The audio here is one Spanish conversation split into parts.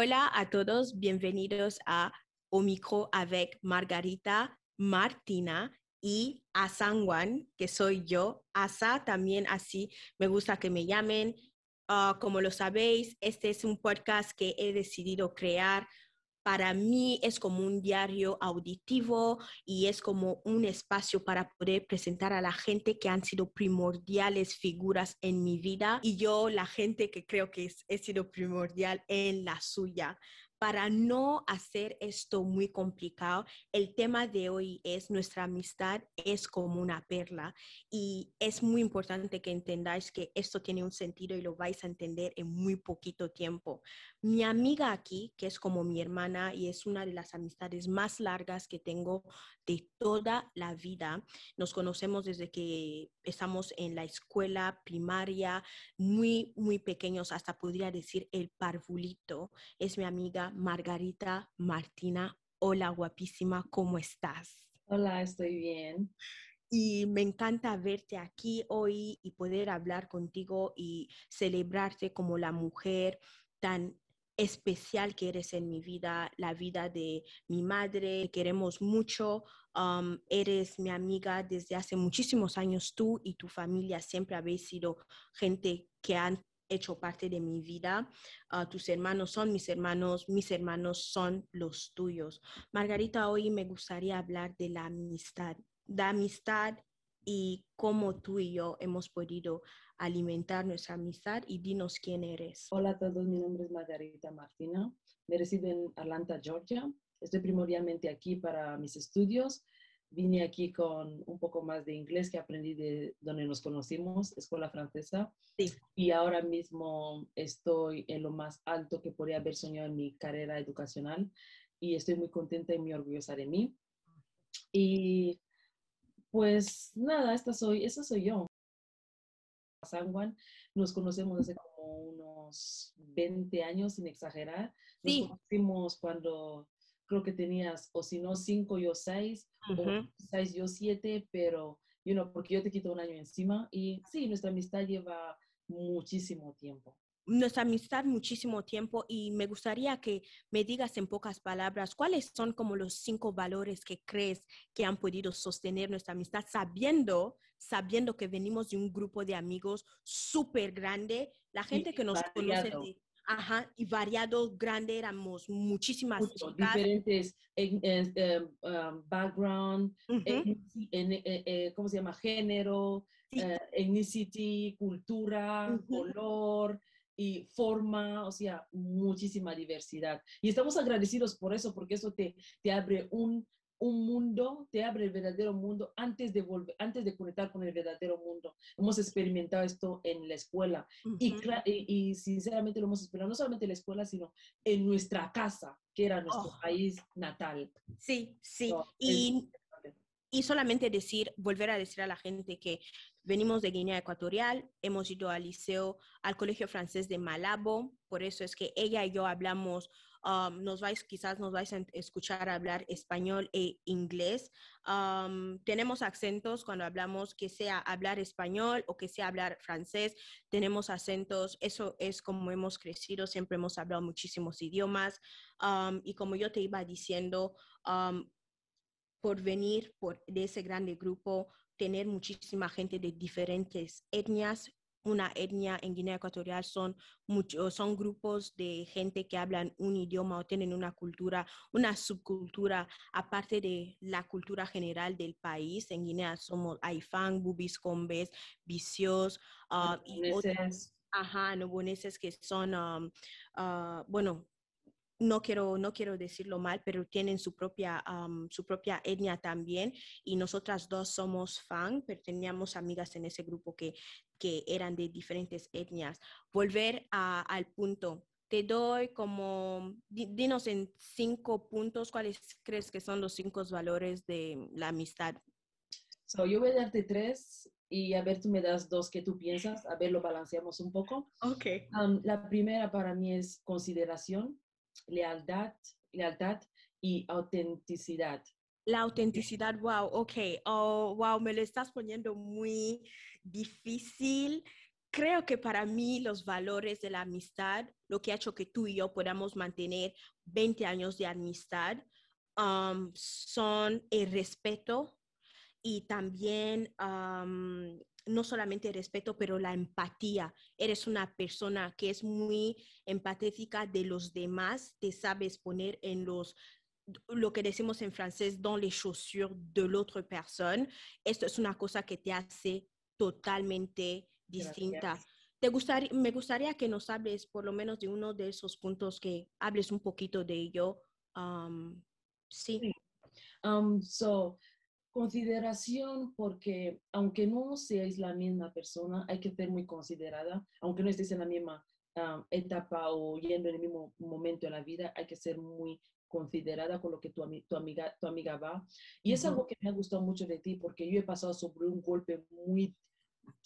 Hola a todos, bienvenidos a Omicro avec Margarita Martina y a San Juan, que soy yo. Asa también así me gusta que me llamen. Ah, como lo sabéis, este es un podcast que he decidido crear para mí es como un diario auditivo y es como un espacio para poder presentar a la gente que han sido primordiales figuras en mi vida y yo la gente que creo que he sido primordial en la suya. Para no hacer esto muy complicado, el tema de hoy es nuestra amistad es como una perla y es muy importante que entendáis que esto tiene un sentido y lo vais a entender en muy poquito tiempo. Mi amiga aquí, que es como mi hermana y es una de las amistades más largas que tengo de toda la vida, nos conocemos desde que estamos en la escuela primaria, muy, muy pequeños, hasta podría decir el parvulito, es mi amiga Margarita Martina. Hola, guapísima, ¿cómo estás? Hola, estoy bien. Y me encanta verte aquí hoy y poder hablar contigo y celebrarte como la mujer tan especial que eres en mi vida, la vida de mi madre. Queremos mucho. Um, eres mi amiga desde hace muchísimos años. Tú y tu familia siempre habéis sido gente que han hecho parte de mi vida. Uh, tus hermanos son mis hermanos, mis hermanos son los tuyos. Margarita, hoy me gustaría hablar de la amistad, de amistad y cómo tú y yo hemos podido alimentar nuestra amistad y dinos quién eres. Hola a todos, mi nombre es Margarita Martina, me resido en Atlanta, Georgia. Estoy primordialmente aquí para mis estudios vine aquí con un poco más de inglés que aprendí de donde nos conocimos, escuela francesa. Sí. Y ahora mismo estoy en lo más alto que podría haber soñado en mi carrera educacional y estoy muy contenta y muy orgullosa de mí. Y pues nada, esta soy, esa soy yo. San Juan, nos conocemos hace como unos 20 años, sin exagerar. Nos Sí. conocimos cuando creo que tenías, o si no, cinco, yo seis, Ujú. o seis, yo siete, pero, you know, porque yo te quito un año encima. Y sí, nuestra amistad lleva muchísimo tiempo. nuestra amistad muchísimo tiempo y me gustaría que me digas en pocas palabras cuáles son como los cinco valores que crees que han podido sostener nuestra amistad sabiendo, sabiendo que venimos de un grupo de amigos súper grande, la gente que nos conoce variado. de, ajá, y variado, grande, éramos muchísimas Mucho, chicas. diferentes en- en- em, um, background, eh, eh, ¿cómo se llama? Género, Sí. eh, ethnicity, cultura, color y forma, o sea, muchísima diversidad. Y estamos agradecidos por eso, porque eso te, te abre un, un mundo, te abre el verdadero mundo antes de, volver, antes de conectar con el verdadero mundo. Hemos experimentado esto en la escuela y, sinceramente lo hemos experimentado no solamente en la escuela, sino en nuestra casa, que era nuestro Oh. país natal. Sí, sí. Y. Y solamente decir, volver a decir a la gente que venimos de Guinea Ecuatorial, hemos ido al liceo, al colegio francés de Malabo, por eso es que ella y yo hablamos, um, nos vais, quizás nos vais a escuchar hablar español e inglés. Um, tenemos acentos cuando hablamos, que sea hablar español o que sea hablar francés, tenemos acentos, eso es como hemos crecido, siempre hemos hablado muchísimos idiomas. Um, y como yo te iba diciendo, um, por venir por, de ese grande grupo, tener muchísima gente de diferentes etnias. Una etnia en Guinea Ecuatorial son, mucho, son grupos de gente que hablan un idioma o tienen una cultura, una subcultura, aparte de la cultura general del país. En Guinea somos Aifán, Bubis, Combes, Vicios ah, y otras, ajá, noboneses que son, um, ah, bueno, no quiero, no quiero decirlo mal, pero tienen su propia, su propia etnia también. Y nosotras dos somos fan, pero teníamos amigas en ese grupo que, que eran de diferentes etnias. Volver a- al punto. Te doy como, di- dinos en cinco puntos, ¿cuáles crees que son los cinco valores de la amistad? So, yo voy a darte tres y a ver, tú me das dos que tú piensas, a ver, lo balanceamos un poco. Ok. Um, la primera para mí es consideración, lealtad, lealtad y autenticidad. La autenticidad, wow, ok, oh, wow, me lo estás poniendo muy difícil. creo que para mí los valores de la amistad, lo que ha hecho que tú y yo podamos mantener 20 años de amistad, um, son el respeto y también um, no solamente el respeto, pero la empatía. Eres una persona que es muy empatética de los demás, te sabes poner en los lo que decimos en francés, dans les chaussures de l'autre personne. Esto es una cosa que te hace totalmente distinta. Te gustaría, me gustaría que nos hables por lo menos de uno de esos puntos, que hables un poquito de ello. Um, sí. Um, so, consideración, porque aunque no seáis la misma persona, hay que ser muy considerada, aunque no estés en la misma um, etapa o yendo en el mismo momento de la vida, hay que ser muy considerada con lo que tu, tu, amiga, tu amiga va. Y es algo que me ha gustado mucho de ti, porque yo he pasado sobre un golpe muy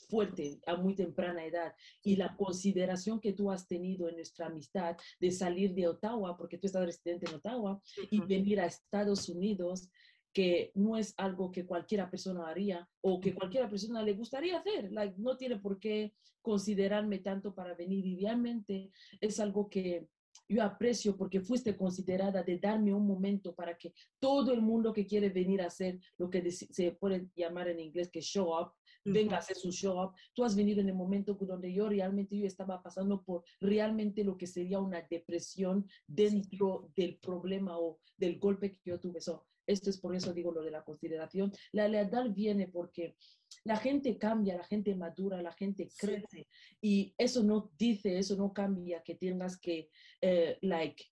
fuerte a muy temprana edad y la consideración que tú has tenido en nuestra amistad de salir de Ottawa, porque tú estás residente en Ottawa, y venir a Estados Unidos, que no es algo que cualquiera persona haría o que cualquiera persona le gustaría hacer. no tiene por qué considerarme tanto para venir y realmente es algo que yo aprecio porque fuiste considerada de darme un momento para que todo el mundo que quiere venir a hacer lo que se puede llamar en inglés que show up, venga a hacer su show up. Tú has venido en el momento donde yo realmente yo estaba pasando por realmente lo que sería una depresión dentro del problema o del golpe que yo tuve. Esto es por eso digo lo de la consideración. La lealtad viene porque la gente cambia, la gente madura, la gente crece y eso no dice, eso no cambia que tengas que, eh, like,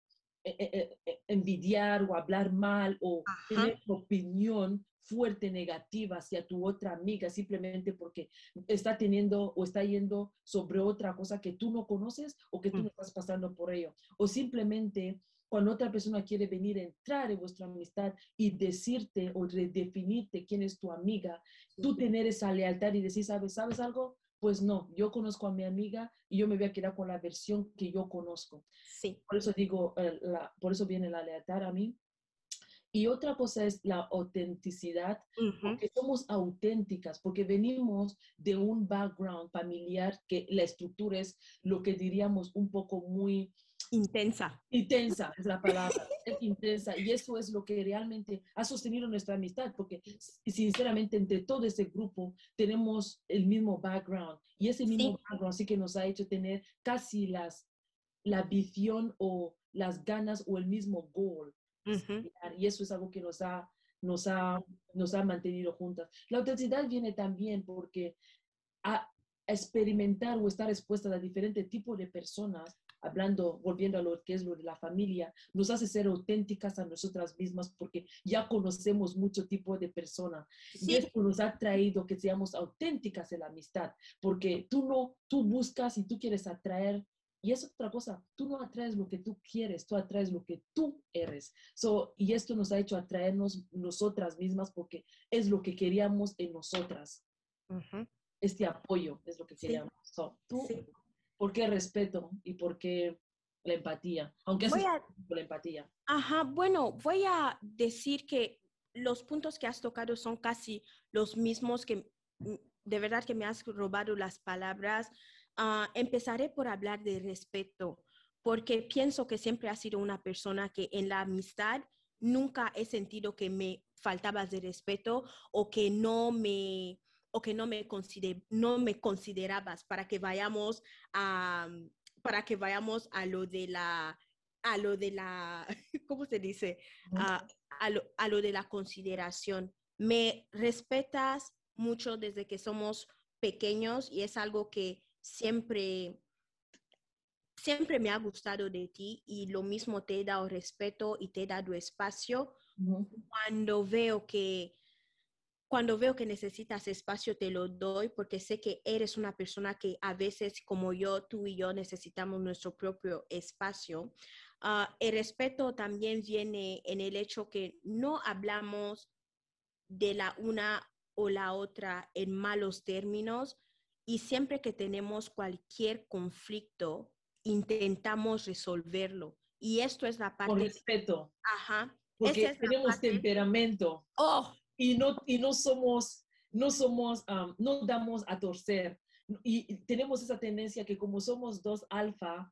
eh, eh, envidiar o hablar mal o tener opinión fuerte negativa hacia tu otra amiga simplemente porque está teniendo o está yendo sobre otra cosa que tú no conoces o que tú no estás pasando por ello. O simplemente cuando otra persona quiere venir a entrar en vuestra amistad y decirte o redefinirte quién es tu amiga, tú tener esa lealtad y decir, ¿sabes, ¿sabes algo? Pues no, yo conozco a mi amiga y yo me voy a quedar con la versión que yo conozco. Sí. Por eso digo, eh, la, por eso viene la lealtad a mí. Y otra cosa es la autenticidad, porque somos auténticas, porque venimos de un background familiar que la estructura es lo que diríamos un poco muy intensa. Intensa es la palabra, es intensa. Y eso es lo que realmente ha sostenido nuestra amistad, porque sinceramente entre todo ese grupo tenemos el mismo background. Y ese mismo background sí que nos ha hecho tener casi las, la visión o las ganas o el mismo goal y eso es algo que nos ha, nos ha, nos ha mantenido juntas. La autenticidad viene también porque a experimentar o estar expuesta a diferentes tipos de personas, hablando, volviendo a lo que es lo de la familia, nos hace ser auténticas a nosotras mismas porque ya conocemos mucho tipo de persona. Y esto nos ha traído que seamos auténticas en la amistad, porque tú no, tú buscas y tú quieres atraer y es otra cosa, tú no atraes lo que tú quieres, tú atraes lo que tú eres. So, y esto nos ha hecho atraernos nosotras mismas porque es lo que queríamos en nosotras. Este apoyo es lo que queríamos. So, tú, ¿por qué respeto y por qué la empatía? Aunque es por la empatía. Ajá, bueno, voy a decir que los puntos que has tocado son casi los mismos que de verdad que me has robado las palabras. Ah, empezaré por hablar de respeto, porque pienso que siempre ha sido una persona que en la amistad nunca he sentido que me faltabas de respeto o que no me o que no me, no me considerabas para que vayamos a para que vayamos a lo de la a lo de la cómo se dice a, lo, a lo de la consideración. Me respetas mucho desde que somos pequeños y es algo que siempre, siempre me ha gustado de ti y lo mismo te he dado respeto y te he dado espacio. Cuando veo que cuando veo que necesitas espacio, te lo doy porque sé que eres una persona que a veces, como yo, tú y yo necesitamos nuestro propio espacio. Ah, el respeto también viene en el hecho que no hablamos de la una o la otra en malos términos, y siempre que tenemos cualquier conflicto, intentamos resolverlo. Y esto es la parte... Por respeto. Ajá. Porque tenemos temperamento. Oh. Y no, y no somos, no somos, no damos a torcer. y tenemos esa tendencia que como somos dos alfa,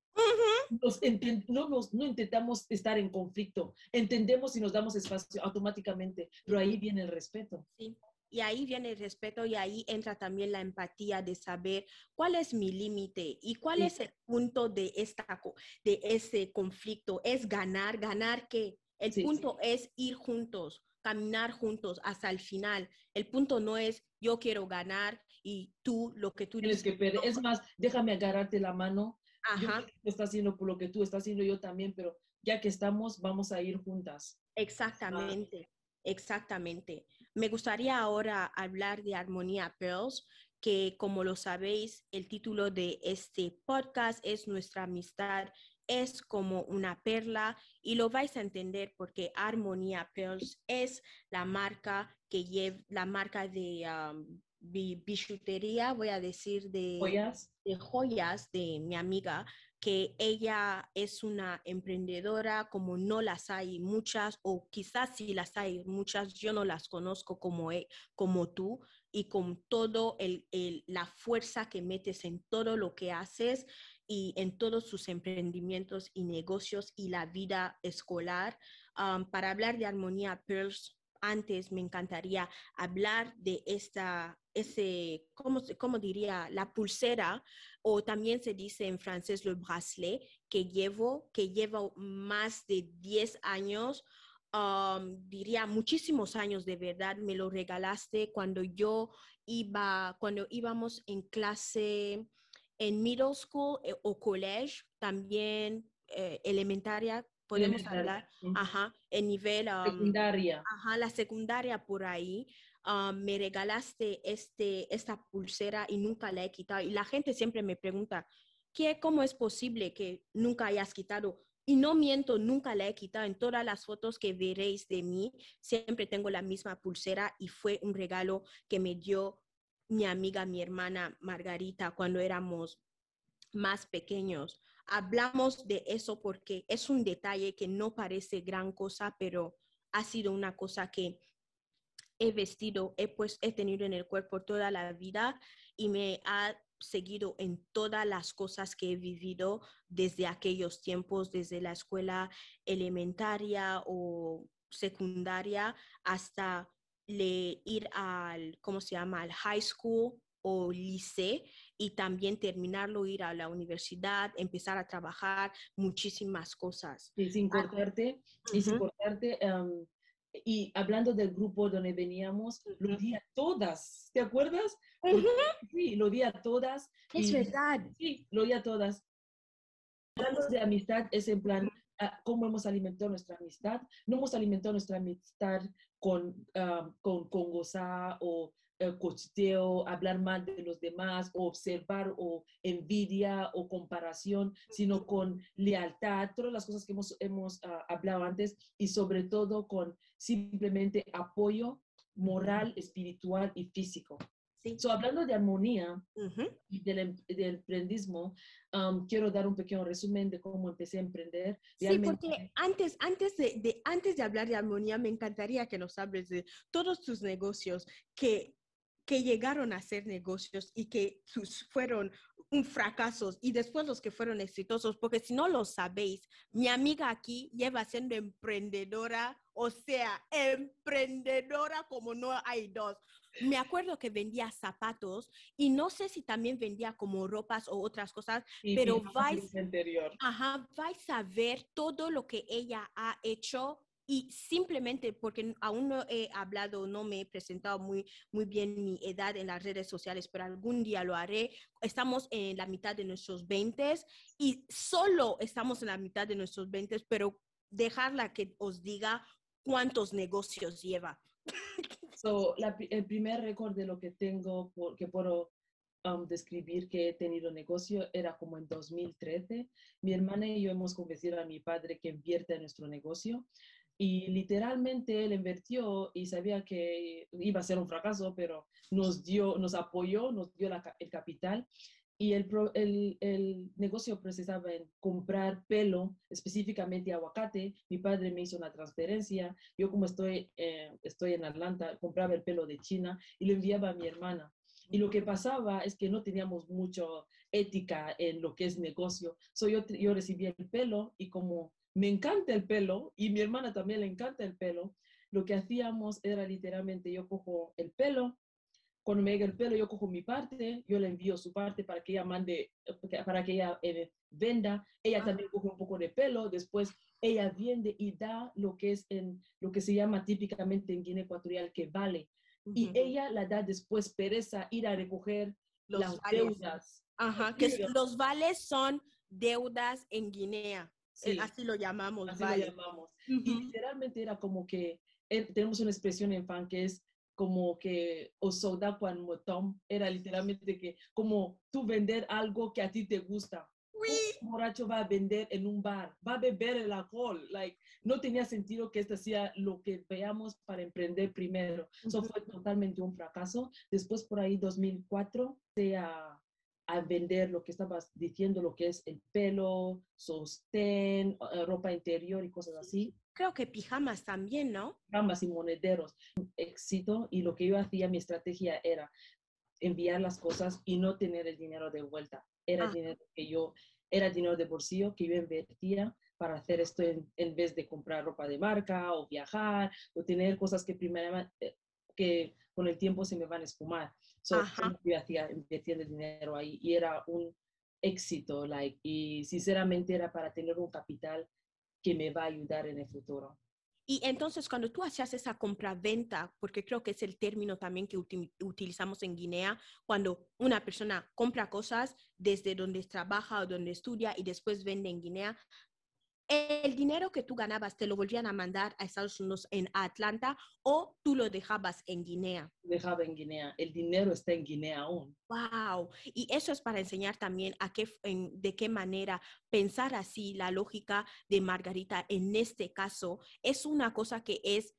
nos no, nos, no intentamos estar en conflicto, entendemos y nos damos espacio automáticamente, pero ahí viene el respeto. Sí. Y ahí viene el respeto y ahí entra también la empatía de saber cuál es mi límite y cuál es el punto de, esta, de ese conflicto. Es ganar, ganar que el punto es ir juntos, caminar juntos hasta el final. El punto no es yo quiero ganar y tú lo que tú Tienes que Es más, déjame agarrarte la mano. Ajá. Yo estás haciendo por lo que tú estás haciendo yo también, pero ya que estamos, vamos a ir juntas. Exactamente, exactamente. Me gustaría ahora hablar de Armonía Pearls, que como lo sabéis, el título de este podcast es Nuestra amistad es como una perla y lo vais a entender porque Armonía Pearls es la marca que lleva, la marca de um, voy a decir, de joyas. de joyas de mi amiga, que ella es una emprendedora como no las hay muchas o quizás si las hay muchas, yo no las conozco como, e, como tú y con todo el, la fuerza que metes en todo lo que haces y en todos sus emprendimientos y negocios y la vida escolar. para hablar de Armonía Pearls, antes me encantaría hablar de esta, ese, ¿cómo, ¿cómo, diría? La pulsera, o también se dice en francés le bracelet, que llevo, que llevo más de 10 años, diría muchísimos años de verdad, me lo regalaste cuando yo iba, cuando íbamos en clase en middle school eh, o college, también eh, elementaria, podemos hablar, ajá, en nivel... secundaria. Ajá, la secundaria por ahí. me regalaste este, esta pulsera y nunca la he quitado. Y la gente siempre me pregunta, ¿qué, ¿cómo es posible que nunca hayas quitado? Y no miento, nunca la he quitado. En todas las fotos que veréis de mí, siempre tengo la misma pulsera y fue un regalo que me dio mi amiga, mi hermana Margarita, cuando éramos más pequeños. Hablamos de eso porque es un detalle que no parece gran cosa, pero ha sido una cosa que he vestido, he, pues, he tenido en el cuerpo toda la vida y me ha seguido en todas las cosas que he vivido desde aquellos tiempos, desde la escuela elementaria o secundaria hasta le ir al, ¿cómo se llama?, al high school o liceo y también terminarlo, ir a la universidad, empezar a trabajar, muchísimas cosas. Y sin cortarte, y sin cortarte, y hablando del grupo donde veníamos, lo di a todas, ¿te acuerdas? Sí, lo di a todas. Es verdad. Sí, lo di a todas. Hablando de amistad, es en plan, ah, cómo hemos alimentado nuestra amistad. No hemos alimentado nuestra amistad con, con, con gozar o el hablar mal de los demás, o observar o envidia o comparación, sino con lealtad, todas las cosas que hemos, hemos ah, hablado antes y sobre todo con simplemente apoyo moral, espiritual y físico. Sí. hablando de armonía y del, em, del emprendismo, quiero dar un pequeño resumen de cómo empecé a emprender. Sí, porque antes, antes, de, de, antes de hablar de armonía, me encantaría que nos hables de todos tus negocios que que llegaron a ser negocios y que fueron un fracaso y después los que fueron exitosos, porque si no lo sabéis, mi amiga aquí lleva siendo emprendedora, o sea, emprendedora como no hay dos. Me acuerdo que vendía zapatos y no sé si también vendía como ropas o otras cosas, pero vais, ajá, vais a ver todo lo que ella ha hecho y simplemente porque aún no he hablado, no me he presentado muy, muy bien mi edad en las redes sociales, pero algún día lo haré. Estamos en la mitad de nuestros 20 y solo estamos en la mitad de nuestros 20, pero dejarla que os diga cuántos negocios lleva. So, el primer récord de lo que tengo, que puedo um, describir que he tenido negocio, era como en 2013. Mi hermana y yo hemos convencido a mi padre que invierte en nuestro negocio. Y literalmente él invirtió y sabía que iba a ser un fracaso, pero nos dio, nos apoyó, nos dio el capital. Y el, el, el, negocio precisaba en comprar pelo, específicamente aguacate. Mi padre me hizo una transferencia. Yo como estoy, eh, estoy en Atlanta, compraba el pelo de China y lo enviaba a mi hermana. Y lo que pasaba es que no teníamos mucho ética en lo que es negocio. So yo, yo recibí el pelo y como me encanta el pelo y mi hermana también le encanta el pelo, lo que hacíamos era literalmente yo cojo el pelo, cuando me llega el pelo yo cojo mi parte, yo le envío su parte para que ella mande, para que ella eh, venda, ella también coge un poco de pelo, después ella vende y da lo que es en lo que se llama típicamente en Guinea Ecuatorial que vale. Y ella la da después pereza ir a recoger los las deudas. Ajá, que los vales son deudas en Guinea. Eh, así lo llamamos. Así lo llamamos. Y literalmente era como que eh, tenemos una expresión en fan que es como que o soda cuando motom era literalmente que como tú vender algo que a ti te gusta. Un borracho va a vender en un bar, va a beber el alcohol. Like, no tenía sentido que esto sea lo que veamos para emprender primero. Eso fue totalmente un fracaso. Después, por ahí, 2004, sea a vender lo que estabas diciendo, lo que es el pelo, sostén, eh, ropa interior y cosas así. Creo que pijamas también, ¿no? Pijamas y monederos. Éxito y lo que yo hacía, mi estrategia era enviar las cosas y no tener el dinero de vuelta. Era ah. dinero que yo, era dinero de bolsillo que yo invertía para hacer esto en, en, vez de comprar ropa de marca o viajar o tener cosas que primero eh, que con el tiempo se me van a esfumar. So, yo hacía invirtiendo dinero ahí y era un éxito, like, y sinceramente era para tener un capital que me va a ayudar en el futuro. Y entonces cuando tú hacías esa compra-venta, porque creo que es el término también que utilizamos en Guinea, cuando una persona compra cosas desde donde trabaja o donde estudia y después vende en Guinea, el dinero que tú ganabas te lo volvían a mandar a Estados Unidos en Atlanta o tú lo dejabas en Guinea. Dejaba en Guinea. El dinero está en Guinea aún. Wow. Y eso es para enseñar también a qué, de qué manera pensar así la lógica de Margarita en este caso es una cosa que es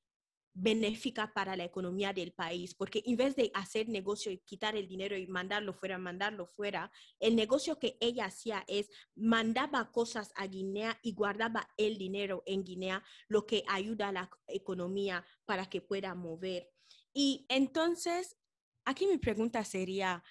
benéfica para la economía del país, porque en vez de hacer negocio y quitar el dinero y mandarlo fuera, mandarlo fuera, el negocio que ella hacía es mandaba cosas a Guinea y guardaba el dinero en Guinea, lo que ayuda a la economía para que pueda mover. Y entonces, aquí mi pregunta sería,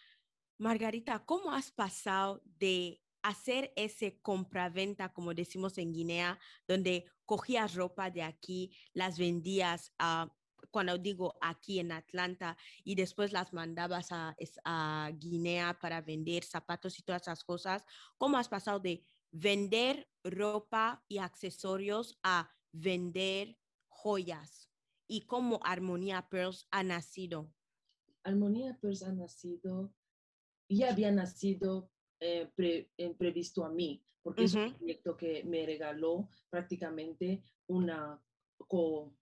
Margarita, ¿cómo has pasado de hacer ese compraventa, como decimos en Guinea, donde cogías ropa de aquí, las vendías a cuando digo aquí en Atlanta, y después las mandabas a, Guinea para vender zapatos y todas esas cosas, ¿cómo has pasado de vender ropa y accesorios a vender joyas? ¿Y cómo Armonía Pearls ha nacido? Armonía Pearls ha nacido, ya había nacido eh, previsto a mí, porque es un proyecto que me regaló prácticamente una co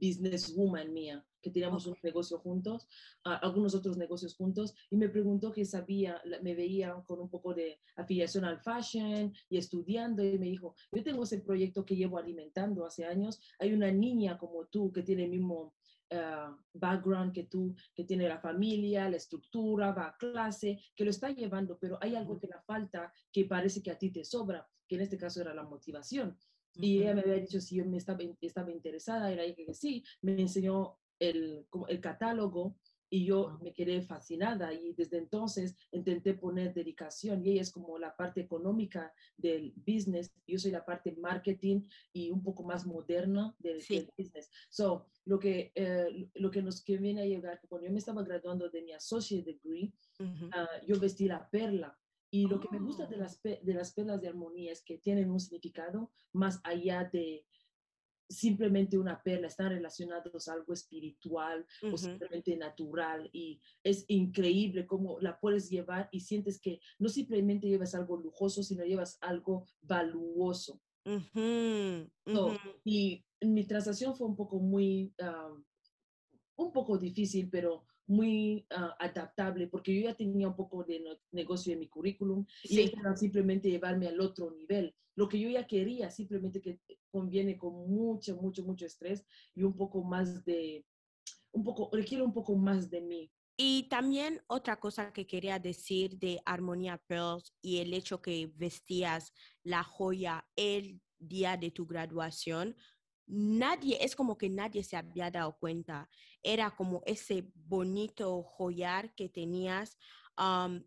businesswoman mía, que teníamos un negocio juntos, algunos otros negocios juntos, y me preguntó que sabía, me veía con un poco de afiliación al fashion y estudiando, y me dijo, yo tengo ese proyecto que llevo alimentando hace años, hay una niña como tú que tiene el mismo Uh, background que tú, que tiene la familia, la estructura, va a clase, que lo está llevando, pero hay algo que le falta que parece que a ti te sobra, que en este caso era la motivación. Y ella me había dicho si yo me estaba, estaba interesada, era ella que sí, me enseñó el, el catálogo y yo me quedé fascinada y desde entonces intenté poner dedicación y ella es como la parte económica del business, yo soy la parte marketing y un poco más moderna del, business. So, lo que, eh, lo que nos que viene a llegar, cuando yo me estaba graduando de mi associate degree, ah, yo vestí la perla. Y lo que me gusta de oh. las, de las perlas de armonía es que tienen un significado más allá de, simplemente una perla, están relacionados a algo espiritual o simplemente natural y es increíble cómo la puedes llevar y sientes que no simplemente llevas algo lujoso, sino llevas algo valuoso. y mi transacción fue un poco muy, ah, un poco difícil, pero muy ah, adaptable porque yo ya tenía un poco de negocio en mi currículum y era simplemente llevarme al otro nivel. Lo que yo ya quería, simplemente que conviene con mucho, mucho, mucho estrés y un poco más de, un poco, requiere un poco más de mí. Y también otra cosa que quería decir de Armonía Pearls y el hecho que vestías la joya el día de tu graduación, nadie, es como que nadie se había dado cuenta. Era como ese bonito joyar que tenías.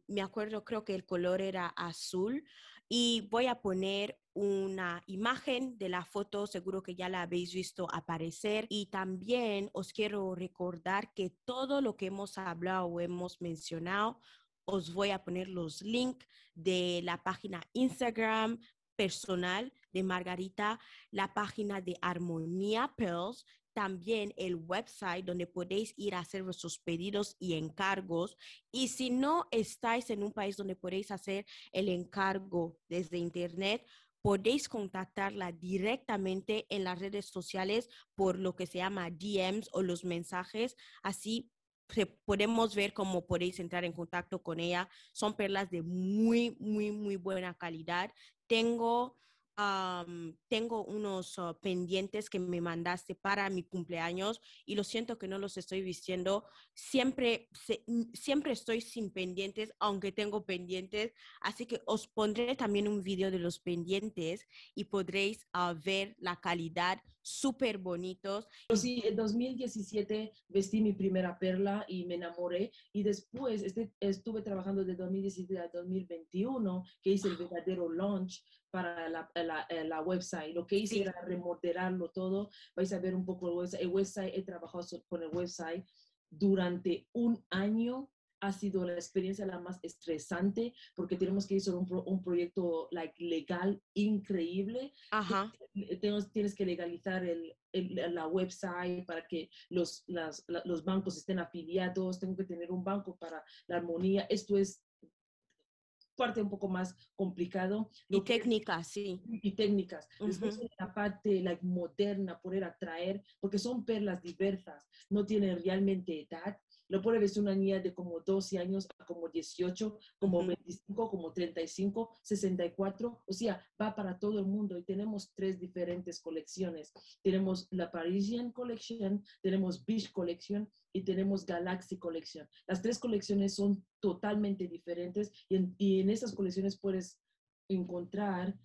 me acuerdo, creo que el color era azul y voy a poner una imagen de la foto, seguro que ya la habéis visto aparecer. Y también os quiero recordar que todo lo que hemos hablado o hemos mencionado, os voy a poner los links de la página Instagram personal de Margarita, la página de Armonía Pearls, también el website donde podéis ir a hacer vuestros pedidos y encargos. Y si no estáis en un país donde podéis hacer el encargo desde internet, podéis contactarla directamente en las redes sociales por lo que se llama DMs o los mensajes. Así podemos ver cómo podéis entrar en contacto con ella. Son perlas de muy, muy, muy buena calidad. Tengo tengo unos ah, pendientes que me mandaste para mi cumpleaños y lo siento que no los estoy vistiendo. Siempre, siempre estoy sin pendientes, aunque tengo pendientes. Así que os pondré también un video de los pendientes y podréis ah, ver la calidad súper bonitos. Sí, en 2017 vestí mi primera perla y me enamoré y después este, estuve trabajando de 2017 a 2021 que hice el verdadero launch para la, la, eh, la, website. Lo que hice era remodelarlo todo. Vais a ver un poco el website. El website, he trabajado con el website durante un año. Ha sido la experiencia la más estresante porque tenemos que hacer un, un proyecto like, legal increíble. Ajá. Tienes, tienes que legalizar el, el, la website para que los, las, los bancos estén afiliados. Tengo que tener un banco para la armonía. Esto es parte un poco más complicado. Y técnicas, sí. Y técnicas. Después la parte like, moderna, poder atraer, porque son perlas diversas, no tienen realmente edad, lo puede ver una niña de como 12 años a como 18, como 25, como 35, 64, o sea, va para todo el mundo y tenemos tres diferentes colecciones. Tenemos la Parisian Collection, tenemos Beach Collection y tenemos Galaxy Collection. Las tres colecciones son totalmente diferentes y en, y en esas colecciones puedes encontrar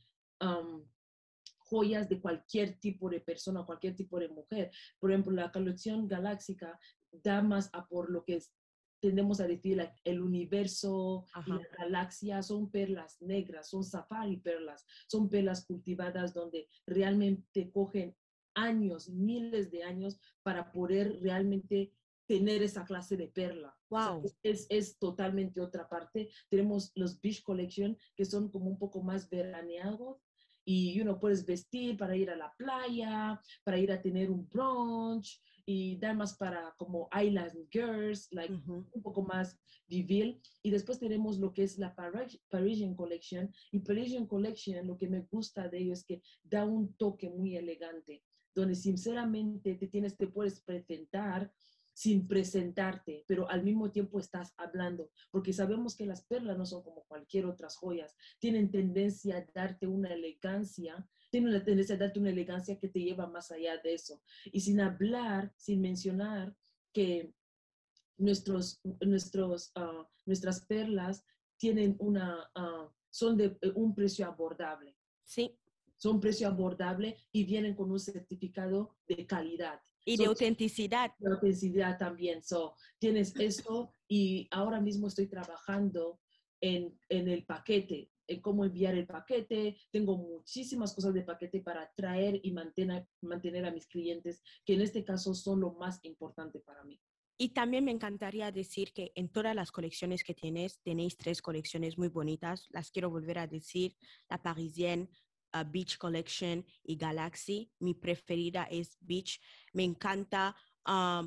joyas de cualquier tipo de persona, cualquier tipo de mujer. Por ejemplo, la colección galáctica da más a por lo que tendemos a decir el universo y la galaxia son perlas negras, son safari perlas, son perlas cultivadas donde realmente cogen años, miles de años para poder realmente tener esa clase de perla. Wow. es, es, totalmente otra parte. Tenemos los Beach Collection, que son como un poco más veraneados y uno puedes vestir para ir a la playa, para ir a tener un brunch, y más para como Island Girls, like un poco más vivir. Y después tenemos lo que es la Parisian Collection. Y Parisian Collection, lo que me gusta de ello es que da un toque muy elegante, donde sinceramente te tienes, te puedes presentar sin presentarte, pero al mismo tiempo estás hablando, porque sabemos que las perlas no son como cualquier otras joyas, tienen tendencia a darte una elegancia tiene la tendencia a darte una elegancia que te lleva más allá de eso. Y sin hablar, sin mencionar que nuestros, nuestros, uh, nuestras perlas tienen una, uh, son de eh, un precio abordable. Sí. Son precio abordable y vienen con un certificado de calidad. Y de autenticidad. De autenticidad también. So, tienes eso y ahora mismo estoy trabajando en, en el paquete en cómo enviar el paquete. Tengo muchísimas cosas de paquete para traer y mantener, mantener a mis clientes, que en este caso son lo más importante para mí. Y también me encantaría decir que en todas las colecciones que tienes, tenéis tres colecciones muy bonitas. Las quiero volver a decir, la Parisienne, Beach Collection y Galaxy. Mi preferida es Beach. Me encanta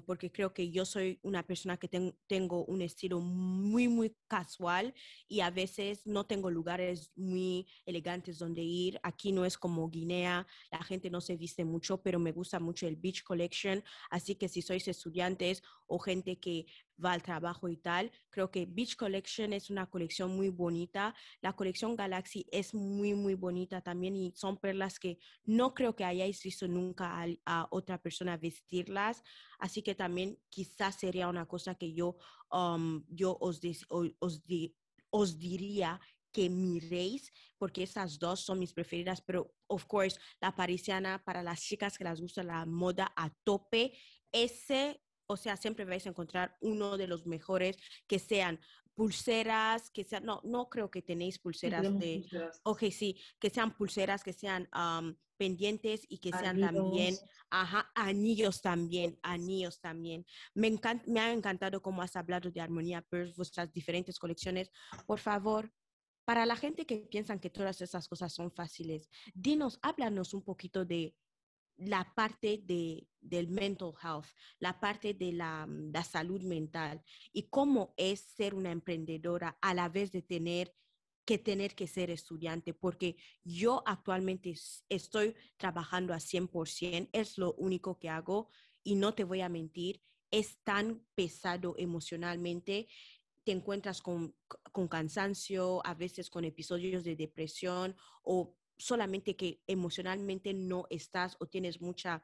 porque creo que yo soy una persona que tengo un estilo muy, muy casual y a veces no tengo lugares muy elegantes donde ir. Aquí no es como Guinea, la gente no se viste mucho, pero me gusta mucho el Beach Collection. Así que si sois estudiantes o gente que va al trabajo y tal. Creo que Beach Collection es una colección muy bonita. La colección Galaxy es muy, muy bonita también y son perlas que no creo que hayáis visto nunca a, otra persona vestirlas. Así que también quizás sería una cosa que yo, um, yo os, os, os diría que miréis, porque esas dos son mis preferidas, pero of course, la parisiana para las chicas que les gusta la moda a tope, ese, o sea, siempre vais a encontrar uno de los mejores que sean pulseras, que sean, no, no creo que tenéis pulseras de, Pulseras. ok, sí, que sean pulseras, que sean am, pendientes y que sean también, Anillos. ajá, anillos también, anillos también. Me, encan- me ha encantado cómo has hablado de Armonía Pearls, vuestras diferentes colecciones. Por favor, para la gente que piensan que todas esas cosas son fáciles, dinos, háblanos un poquito de la parte de, del mental health, la parte de la, mm, la salud mental y cómo es ser una emprendedora a la vez de tener que tener que ser estudiante, porque yo actualmente estoy trabajando a 100%, es lo único que hago y no te voy a mentir, es tan pesado emocionalmente, te encuentras con, con cansancio, a veces con episodios de depresión o solamente que emocionalmente no estás o tienes mucha.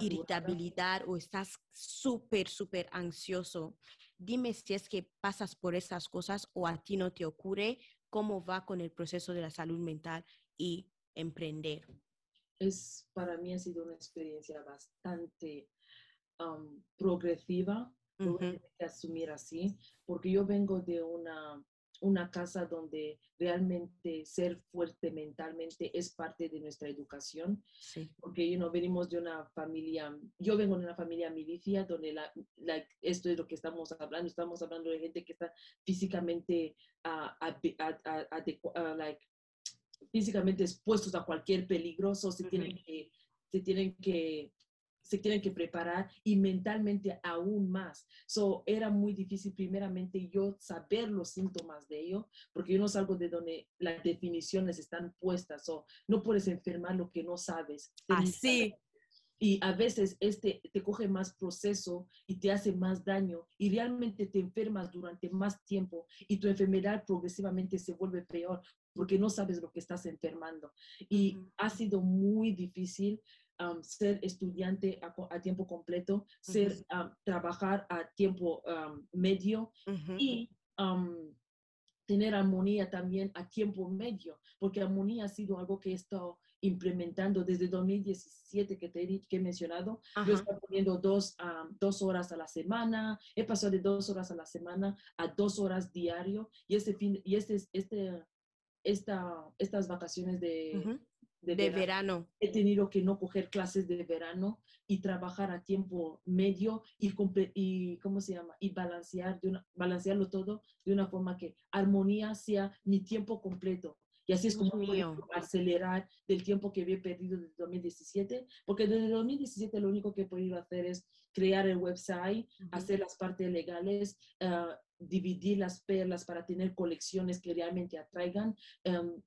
Irritabilidad o estás súper, súper ansioso. Dime si es que pasas por esas cosas o a ti no te ocurre, cómo va con el proceso de la salud mental y emprender. es para mí ha sido una experiencia bastante am, progresiva, tener que asumir así, porque yo vengo de una, una casa donde realmente ser fuerte mentalmente es parte de nuestra educación, Sí. porque you know, venimos de una familia, yo vengo de una familia milicia donde la, la- esto es lo que estamos hablando, estamos hablando de gente que está físicamente ah, ape- a- a- adecu- ah, like, físicamente expuestos a cualquier peligro, o se tienen Ujú. que, se tienen que se tienen que preparar y mentalmente aún más. So, era muy difícil primeramente yo saber los síntomas de ello, porque yo no salgo de donde las definiciones están puestas. So, no puedes enfermar lo que no sabes. Así. Y a veces este te coge más proceso y te hace más daño y realmente te enfermas durante más tiempo y tu enfermedad progresivamente se vuelve peor porque no sabes lo que estás enfermando. Y Ujú. ha sido muy difícil um, ser estudiante a, a tiempo completo, ser, Ujú. um, trabajar a tiempo um, medio Ujú, y um, tener armonía también a tiempo medio, porque armonía ha sido algo que he estado implementando desde 2017 que te he, que he mencionado. Yo Ajá. estoy poniendo dos, um, dos horas a la semana, he pasado de dos horas a la semana a dos horas diario y este fin, y este, este, esta, estas vacaciones de, Ujú. De De verano, verano. he tenido que no coger clases de verano y trabajar a tiempo medio y, y ¿cómo se llama? Y balancear de una, balancearlo todo de una forma que armonía sea mi tiempo completo. Y así es como mío. puedo acelerar del tiempo que había perdido desde 2017, porque desde 2017 lo único que he podido hacer es crear el website, Ujú. hacer las partes legales, ah, dividir las perlas para tener colecciones que realmente atraigan, em,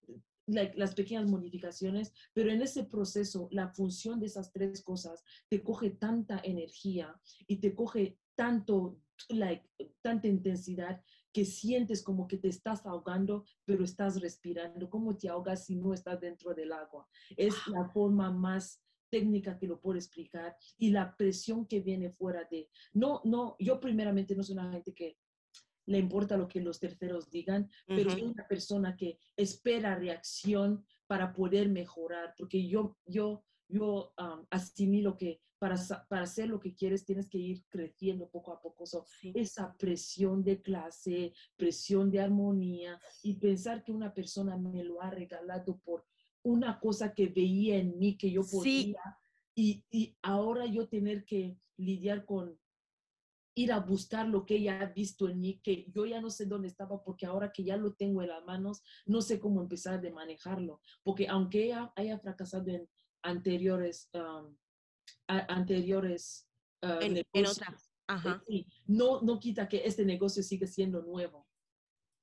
like, las pequeñas modificaciones, pero en ese proceso la función de esas tres cosas te coge tanta energía y te coge tanto, like, tanta intensidad que sientes como que te estás ahogando, pero estás respirando. ¿Cómo te ahogas si no estás dentro del agua? Es la forma más técnica que lo puedo explicar y la presión que viene fuera de, no, no, yo primeramente no soy una gente que le importa lo que los terceros digan, pero soy una persona que espera reacción para poder mejorar, porque yo, yo, yo um, asimilo que para, para hacer lo que quieres tienes que ir creciendo poco a poco. So, Sí. esa presión de clase, presión de armonía y pensar que una persona me lo ha regalado por una cosa que veía en mí que yo Sí. podía y, y ahora yo tener que lidiar con ir a buscar lo que ella ha visto en mí, que yo ya no sé dónde estaba, porque ahora que ya lo tengo en las manos, no sé cómo empezar de manejarlo, porque aunque ella haya fracasado en anteriores, um, a- anteriores uh, En, en negocios, otra. eh, Ajá. sí, no, no quita que este negocio sigue siendo nuevo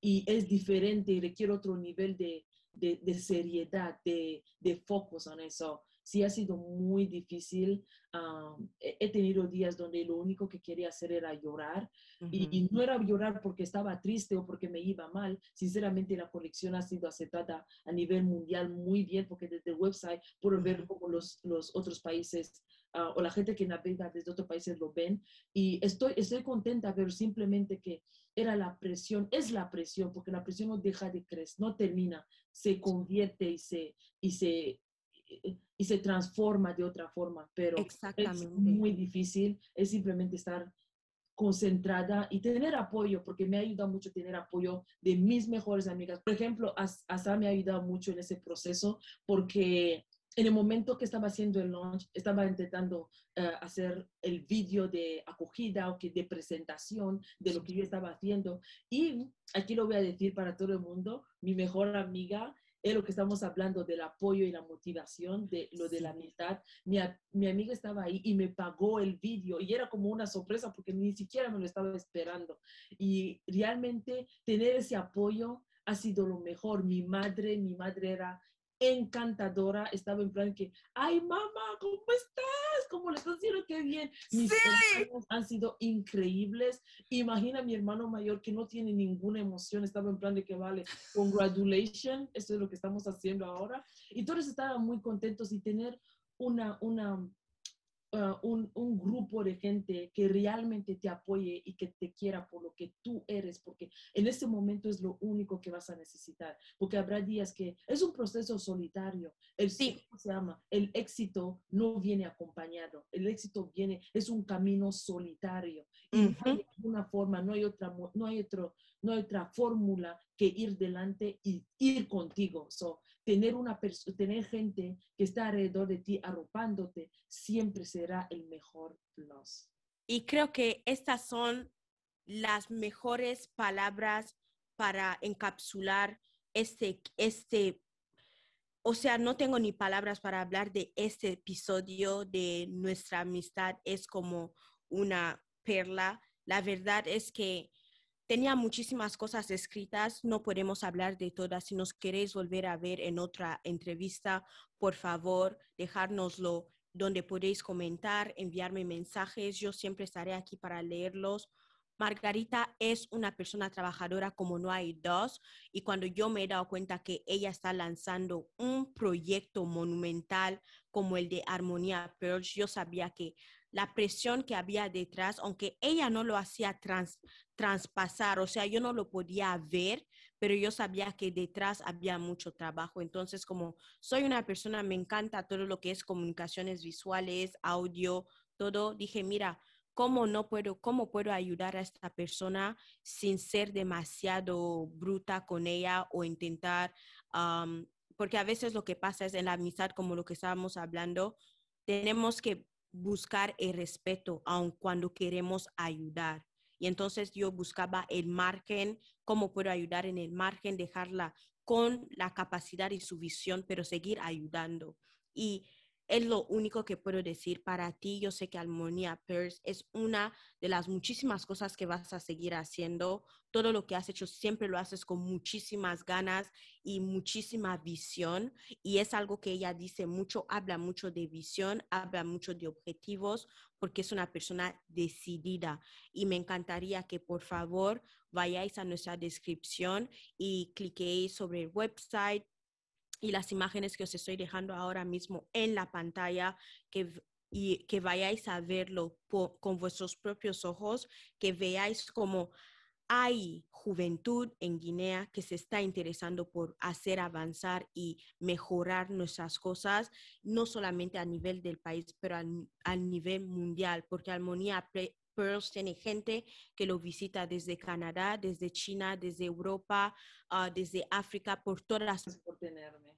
y es diferente y requiere otro nivel de, de, de seriedad, de, de focus en eso. Sí ha sido muy difícil. um, he, tenido días donde lo único que quería hacer era llorar y, Ujú. y no era llorar porque estaba triste o porque me iba mal. Sinceramente, la colección ha sido aceptada a nivel mundial muy bien porque desde el website puedo ver cómo los, los otros países ah, o la gente que navega desde otros países lo ven. Y estoy, estoy contenta, pero simplemente que era la presión, es la presión, porque la presión no deja de crecer, no termina, se convierte y se, y se, y se transforma de otra forma, pero es muy difícil, es simplemente estar concentrada y tener apoyo, porque me ha ayudado mucho tener apoyo de mis mejores amigas. Por ejemplo, Asa me ha ayudado mucho en ese proceso porque en el momento que estaba haciendo el launch, estaba intentando eh, hacer el vídeo de acogida o que de presentación de lo que yo estaba haciendo. Y aquí lo voy a decir para todo el mundo, mi mejor amiga es lo que estamos hablando del apoyo y la motivación, de lo de la amistad. Mi, mi amiga estaba ahí y me pagó el vídeo y era como una sorpresa porque ni siquiera me lo estaba esperando. Y realmente tener ese apoyo ha sido lo mejor. Mi madre, mi madre era encantadora, estaba en plan que, ay mamá, ¿cómo estás? ¿Cómo le estás haciendo? Qué bien. Mis hermanos han sido increíbles. Imagina a mi hermano mayor que no tiene ninguna emoción, estaba en plan de que vale, congratulations, eso es lo que estamos haciendo ahora. Y todos estaban muy contentos y tener una, una, Uh, un, un, grupo de gente que realmente te apoye y que te quiera por lo que tú eres, porque en este momento es lo único que vas a necesitar, porque habrá días que es un proceso solitario. El, sí. se llama? El éxito no viene acompañado, el éxito viene, es un camino solitario. Y no hay una forma, no hay otra, no hay otro, no hay otra fórmula que ir delante y ir contigo. So, tener, una tener gente que está alrededor de ti arropándote siempre será el mejor plus. Y creo que estas son las mejores palabras para encapsular este, este, o sea, no tengo ni palabras para hablar de este episodio de nuestra amistad. Es como una perla. La verdad es que Tenía muchísimas cosas escritas, no podemos hablar de todas. Si nos queréis volver a ver en otra entrevista, por favor, dejárnoslo donde podéis comentar, enviarme mensajes. Yo siempre estaré aquí para leerlos. Margarita es una persona trabajadora como no hay dos y cuando yo me he dado cuenta que ella está lanzando un proyecto monumental como el de Armonía Pearls, yo sabía que la presión que había detrás, aunque ella no lo hacía trans, traspasar, o sea, yo no lo podía ver, pero yo sabía que detrás había mucho trabajo. Entonces, como soy una persona, me encanta todo lo que es comunicaciones visuales, audio, todo, dije, mira, ¿cómo no puedo, cómo puedo ayudar a esta persona sin ser demasiado bruta con ella o intentar, porque a veces lo que pasa es en la amistad, como lo que estábamos hablando, tenemos que buscar el respeto, aun cuando queremos ayudar. Y entonces yo buscaba el margen, cómo puedo ayudar en el margen, dejarla con la capacidad y su visión, pero seguir ayudando. Y es lo único que puedo decir para ti. Yo sé que Armonía Purse es una de las muchísimas cosas que vas a seguir haciendo. Todo lo que has hecho siempre lo haces con muchísimas ganas y muchísima visión. Y es algo que ella dice mucho, habla mucho de visión, habla mucho de objetivos, porque es una persona decidida. Y me encantaría que por favor vayáis a nuestra descripción y cliquéis sobre el website y las imágenes que os estoy dejando ahora mismo en la pantalla, que, y que vayáis a verlo con vuestros propios ojos, que veáis cómo hay juventud en Guinea que se está interesando por hacer avanzar y mejorar nuestras cosas, no solamente a nivel del país, pero a, nivel mundial, porque Armonía Pearls tiene gente que lo visita desde Canadá, desde China, desde Europa, ah, desde África, por todas las... Por tenerme.